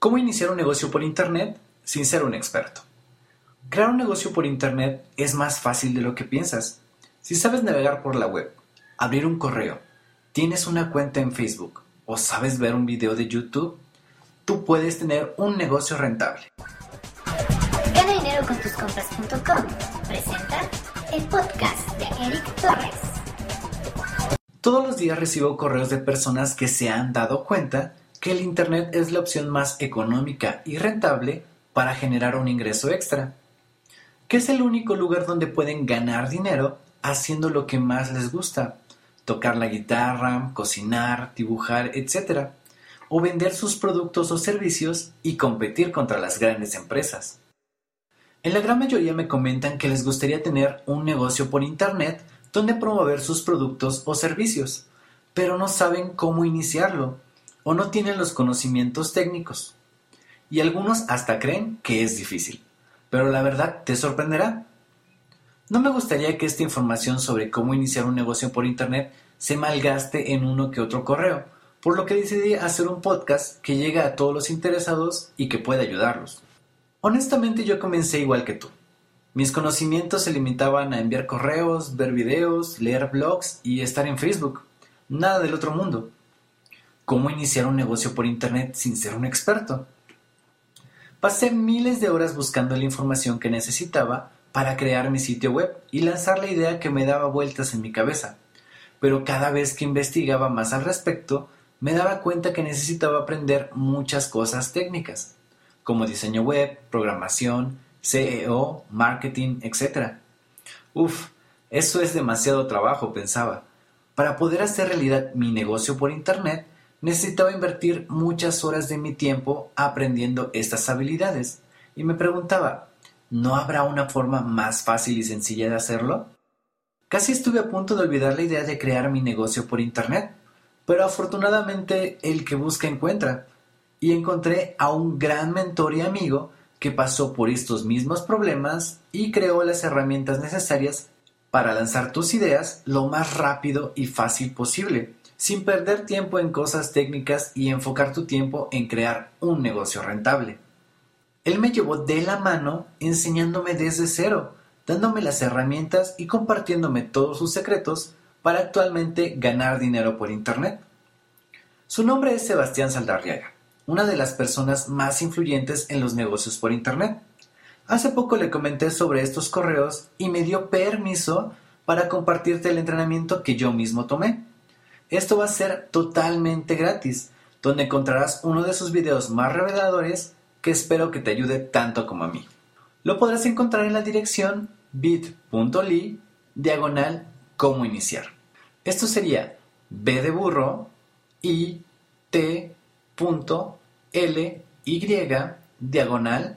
¿Cómo iniciar un negocio por Internet sin ser un experto? Crear un negocio por Internet es más fácil de lo que piensas. Si sabes navegar por la web, abrir un correo, tienes una cuenta en Facebook o sabes ver un video de YouTube, tú puedes tener un negocio rentable. Gana dinero con tus compras.com. Presenta el podcast de Eric Torres. Todos los días recibo correos de personas que se han dado cuenta que el Internet es la opción más económica y rentable para generar un ingreso extra, que es el único lugar donde pueden ganar dinero haciendo lo que más les gusta, tocar la guitarra, cocinar, dibujar, etc., o vender sus productos o servicios y competir contra las grandes empresas. En la gran mayoría me comentan que les gustaría tener un negocio por Internet donde promover sus productos o servicios, pero no saben cómo iniciarlo o no tienen los conocimientos técnicos. Y algunos hasta creen que es difícil. Pero la verdad te sorprenderá. No me gustaría que esta información sobre cómo iniciar un negocio por Internet se malgaste en uno que otro correo, por lo que decidí hacer un podcast que llegue a todos los interesados y que pueda ayudarlos. Honestamente yo comencé igual que tú. Mis conocimientos se limitaban a enviar correos, ver videos, leer blogs y estar en Facebook. Nada del otro mundo cómo iniciar un negocio por Internet sin ser un experto. Pasé miles de horas buscando la información que necesitaba para crear mi sitio web y lanzar la idea que me daba vueltas en mi cabeza. Pero cada vez que investigaba más al respecto, me daba cuenta que necesitaba aprender muchas cosas técnicas, como diseño web, programación, CEO, marketing, etc. Uf, eso es demasiado trabajo, pensaba. Para poder hacer realidad mi negocio por Internet, necesitaba invertir muchas horas de mi tiempo aprendiendo estas habilidades. Y me preguntaba, ¿no habrá una forma más fácil y sencilla de hacerlo? Casi estuve a punto de olvidar la idea de crear mi negocio por Internet, pero afortunadamente el que busca encuentra, y encontré a un gran mentor y amigo que pasó por estos mismos problemas y creó las herramientas necesarias para lanzar tus ideas lo más rápido y fácil posible sin perder tiempo en cosas técnicas y enfocar tu tiempo en crear un negocio rentable. Él me llevó de la mano enseñándome desde cero, dándome las herramientas y compartiéndome todos sus secretos para actualmente ganar dinero por Internet. Su nombre es Sebastián Saldarriaga, una de las personas más influyentes en los negocios por Internet. Hace poco le comenté sobre estos correos y me dio permiso para compartirte el entrenamiento que yo mismo tomé. Esto va a ser totalmente gratis, donde encontrarás uno de sus videos más reveladores que espero que te ayude tanto como a mí. Lo podrás encontrar en la dirección bit.ly diagonal cómo iniciar. Esto sería b de burro y t l y diagonal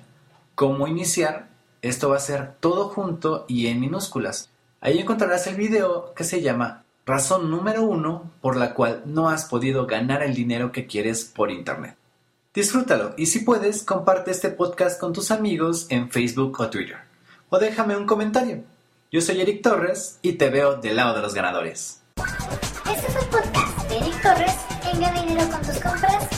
cómo iniciar. Esto va a ser todo junto y en minúsculas. Ahí encontrarás el video que se llama Razón número uno por la cual no has podido ganar el dinero que quieres por Internet. Disfrútalo y si puedes, comparte este podcast con tus amigos en Facebook o Twitter. O déjame un comentario. Yo soy Eric Torres y te veo del lado de los ganadores. Este es el podcast de Eric Torres en gadinerocontuscompras.com.